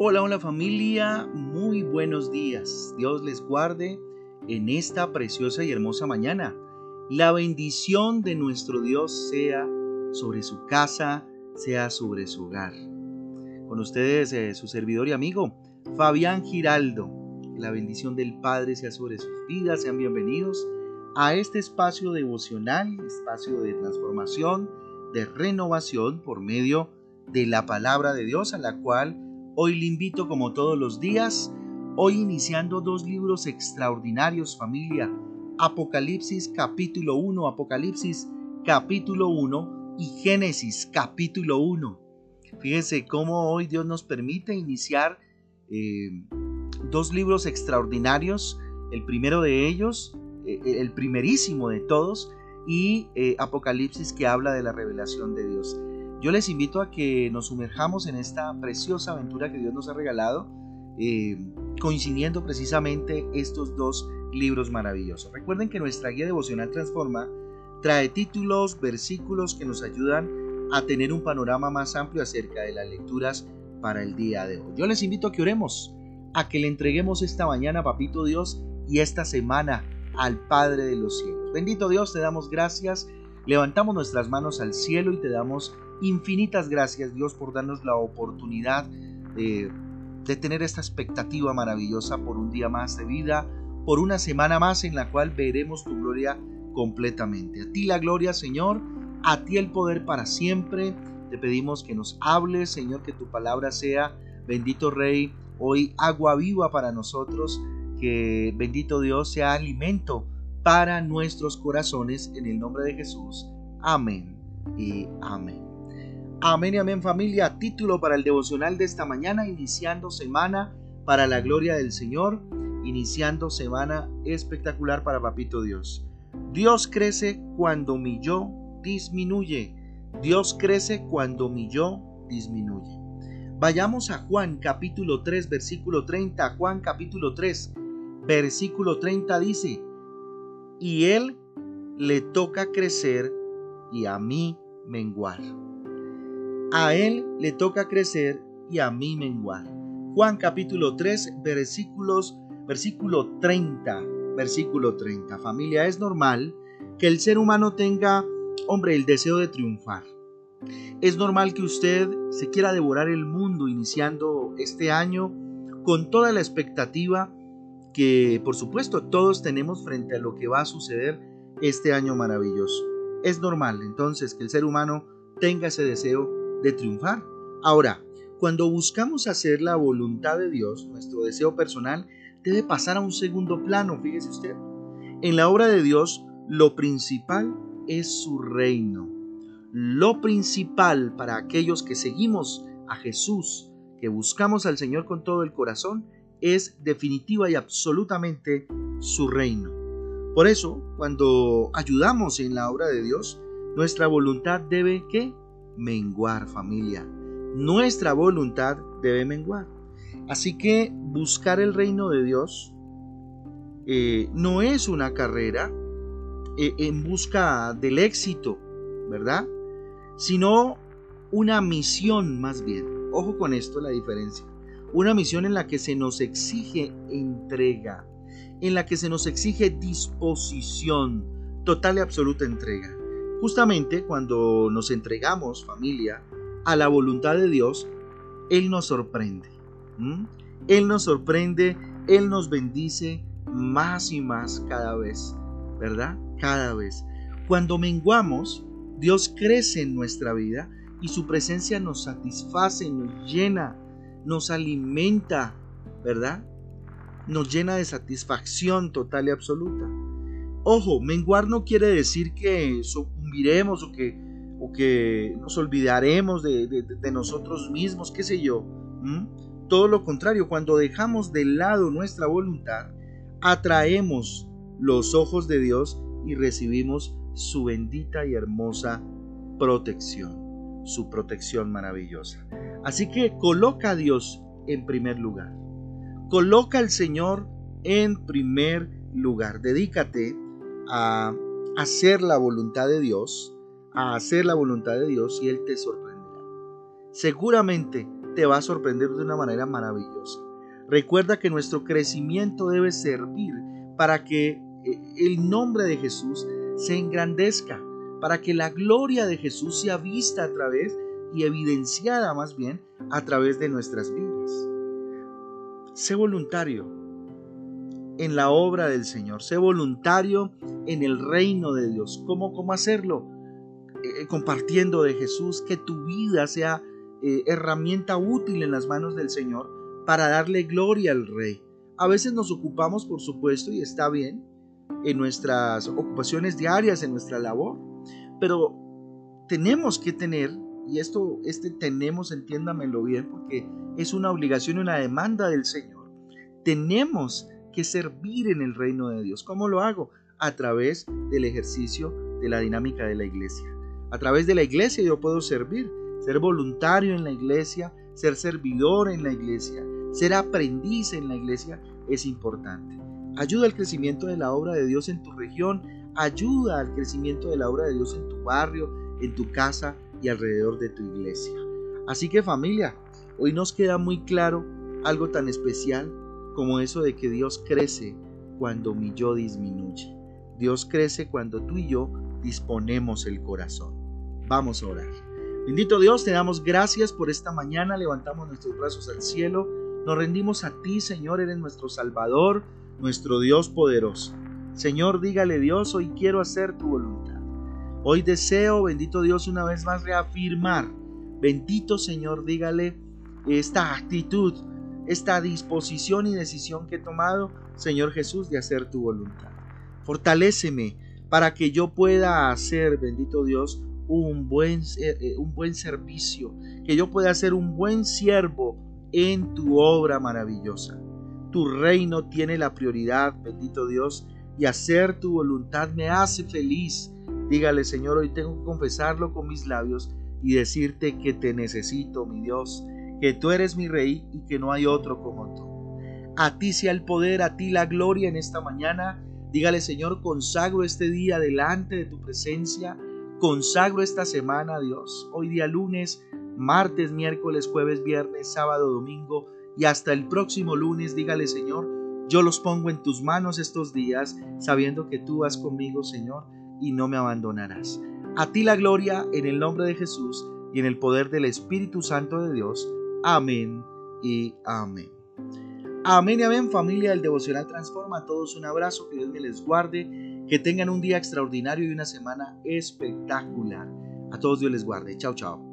Hola, hola familia, muy buenos días. Dios les guarde en esta preciosa y hermosa mañana. La bendición de nuestro Dios sea sobre su casa, sea sobre su hogar. Con ustedes, eh, su servidor y amigo, Fabián Giraldo. la bendición del Padre sea sobre sus vidas. Sean bienvenidos a este espacio devocional, espacio de transformación, de renovación por medio de la palabra de Dios, a la cual hoy le invito como todos los días, hoy iniciando dos libros extraordinarios familia, Apocalipsis capítulo 1, Apocalipsis capítulo 1 y Génesis capítulo 1. Fíjense cómo hoy Dios nos permite iniciar eh, dos libros extraordinarios. El primero de ellos, eh, el primerísimo de todos, y eh, Apocalipsis que habla de la revelación de Dios. Yo les invito a que nos sumerjamos en esta preciosa aventura que Dios nos ha regalado, coincidiendo precisamente estos dos libros maravillosos. Recuerden que nuestra guía devocional Transforma trae títulos, versículos que nos ayudan a tener un panorama más amplio acerca de las lecturas para el día de hoy. Yo les invito a que oremos, a que le entreguemos esta mañana, Papito Dios, y esta semana al Padre de los cielos. Bendito Dios, te damos gracias, levantamos nuestras manos al cielo y te damos infinitas gracias, Dios, por darnos la oportunidad de, de tener esta expectativa maravillosa por un día más de vida, por una semana más en la cual veremos tu gloria completamente. A ti la gloria, Señor, a ti el poder para siempre. Te pedimos que nos hables, Señor, que tu palabra sea, bendito Rey, hoy agua viva para nosotros, que bendito Dios sea alimento para nuestros corazones en el nombre de Jesús. Amén y amén. Amén y amén familia. Título para el devocional de esta mañana, iniciando semana para la gloria del Señor, iniciando semana espectacular para Papito Dios. Dios crece cuando mi yo disminuye. Dios crece cuando mi yo disminuye. Vayamos a Juan capítulo 3 versículo 30. Juan capítulo 3 versículo 30 dice, y él le toca crecer y a mí menguar. A él le toca crecer y a mí menguar. Juan capítulo 3 versículos versículo 30, versículo 30. Familia, es normal que el ser humano tenga Hombre, el deseo de triunfar. Es normal que usted se quiera devorar el mundo iniciando este año con toda la expectativa que por supuesto todos tenemos frente a lo que va a suceder este año maravilloso. Es normal entonces que el ser humano tenga ese deseo de triunfar. Ahora, cuando buscamos hacer la voluntad de Dios, nuestro deseo personal debe pasar a un segundo plano, fíjese usted. En la obra de Dios, lo principal es su reino. Lo principal para aquellos que seguimos a Jesús, que buscamos al Señor con todo el corazón, es definitiva y absolutamente su reino. Por eso, cuando ayudamos en la obra de Dios, nuestra voluntad debe que menguar familia. Nuestra voluntad debe menguar. Así que buscar el reino de Dios eh, no es una carrera, eh, en busca del éxito, ¿verdad? Sino una misión más bien. Ojo con esto, la diferencia. Una misión en la que se nos exige entrega, en la que se nos exige disposición, total y absoluta entrega. Justamente cuando nos entregamos, familia, a la voluntad de Dios, Él nos sorprende. Él nos sorprende, Él nos bendice más y más cada vez, ¿verdad? cada vez. Cuando menguamos, Dios crece en nuestra vida y su presencia nos satisface, nos llena, nos alimenta, ¿verdad? Nos llena de satisfacción total y absoluta. Ojo, menguar no quiere decir que o que, o que nos olvidaremos de, nosotros mismos, qué sé yo. Todo lo contrario, cuando dejamos de lado nuestra voluntad, atraemos los ojos de Dios y recibimos su bendita y hermosa protección, su protección maravillosa. Así que coloca a Dios en primer lugar. Coloca al Señor en primer lugar. Dedícate a hacer la voluntad de Dios, a hacer la voluntad de Dios y Él te sorprenderá. Seguramente te va a sorprender de una manera maravillosa. Recuerda que nuestro crecimiento debe servir para que eh, el nombre de Jesús se engrandezca, para que la gloria de Jesús sea vista a través y evidenciada más bien a través de nuestras vidas. Sé voluntario en la obra del Señor, sé voluntario en el reino de Dios. ¿Cómo, cómo hacerlo? Eh, compartiendo de Jesús, que tu vida sea eh, herramienta útil en las manos del Señor para darle gloria al Rey. A veces nos ocupamos, por supuesto, y está bien, en nuestras ocupaciones diarias, en nuestra labor, pero tenemos que tener, y esto, este tenemos, entiéndamelo bien, porque es una obligación y una demanda del Señor, tenemos que servir en el reino de Dios. ¿Cómo lo hago? A través del ejercicio de la dinámica de la iglesia. A través de la iglesia yo puedo servir, ser voluntario en la iglesia, ser servidor en la iglesia, ser aprendiz en la iglesia es importante. Ayuda al crecimiento de la obra de Dios en tu región, ayuda al crecimiento de la obra de Dios en tu barrio, en tu casa y alrededor de tu iglesia. Así que familia, hoy nos queda muy claro algo tan especial como eso de que Dios crece cuando mi yo disminuye. Dios crece cuando tú y yo disponemos el corazón. Vamos a orar. Bendito Dios, te damos gracias por esta mañana, levantamos nuestros brazos al cielo, nos rendimos a ti, Señor, eres nuestro Salvador, nuestro Dios poderoso. Señor, dígale Dios, hoy quiero hacer tu voluntad. Hoy deseo, bendito Dios, una vez más reafirmar, bendito Señor, dígale esta actitud, esta disposición y decisión que he tomado, Señor Jesús, de hacer tu voluntad. Fortaléceme para que yo pueda hacer, bendito Dios, un buen, eh, un buen servicio, que yo pueda ser un buen siervo en tu obra maravillosa. Tu reino tiene la prioridad, bendito Dios, y hacer tu voluntad me hace feliz. Dígale, Señor, hoy tengo que confesarlo con mis labios y decirte que te necesito, mi Dios, que tú eres mi rey y que no hay otro como tú. A ti sea el poder, a ti la gloria en esta mañana. Dígale, Señor, consagro este día delante de tu presencia Consagro esta semana, Dios, hoy día lunes, martes, miércoles, jueves, viernes, sábado, domingo y hasta el próximo lunes, dígale Señor, yo los pongo en tus manos estos días, sabiendo que tú vas conmigo, Señor, y no me abandonarás. A ti la gloria en el nombre de Jesús y en el poder del Espíritu Santo de Dios. Amén y amén. Amén y amén familia del Devocional Transforma. A todos un abrazo, que Dios les guarde, que tengan un día extraordinario y una semana espectacular. A todos Dios les guarde. Chao, chao.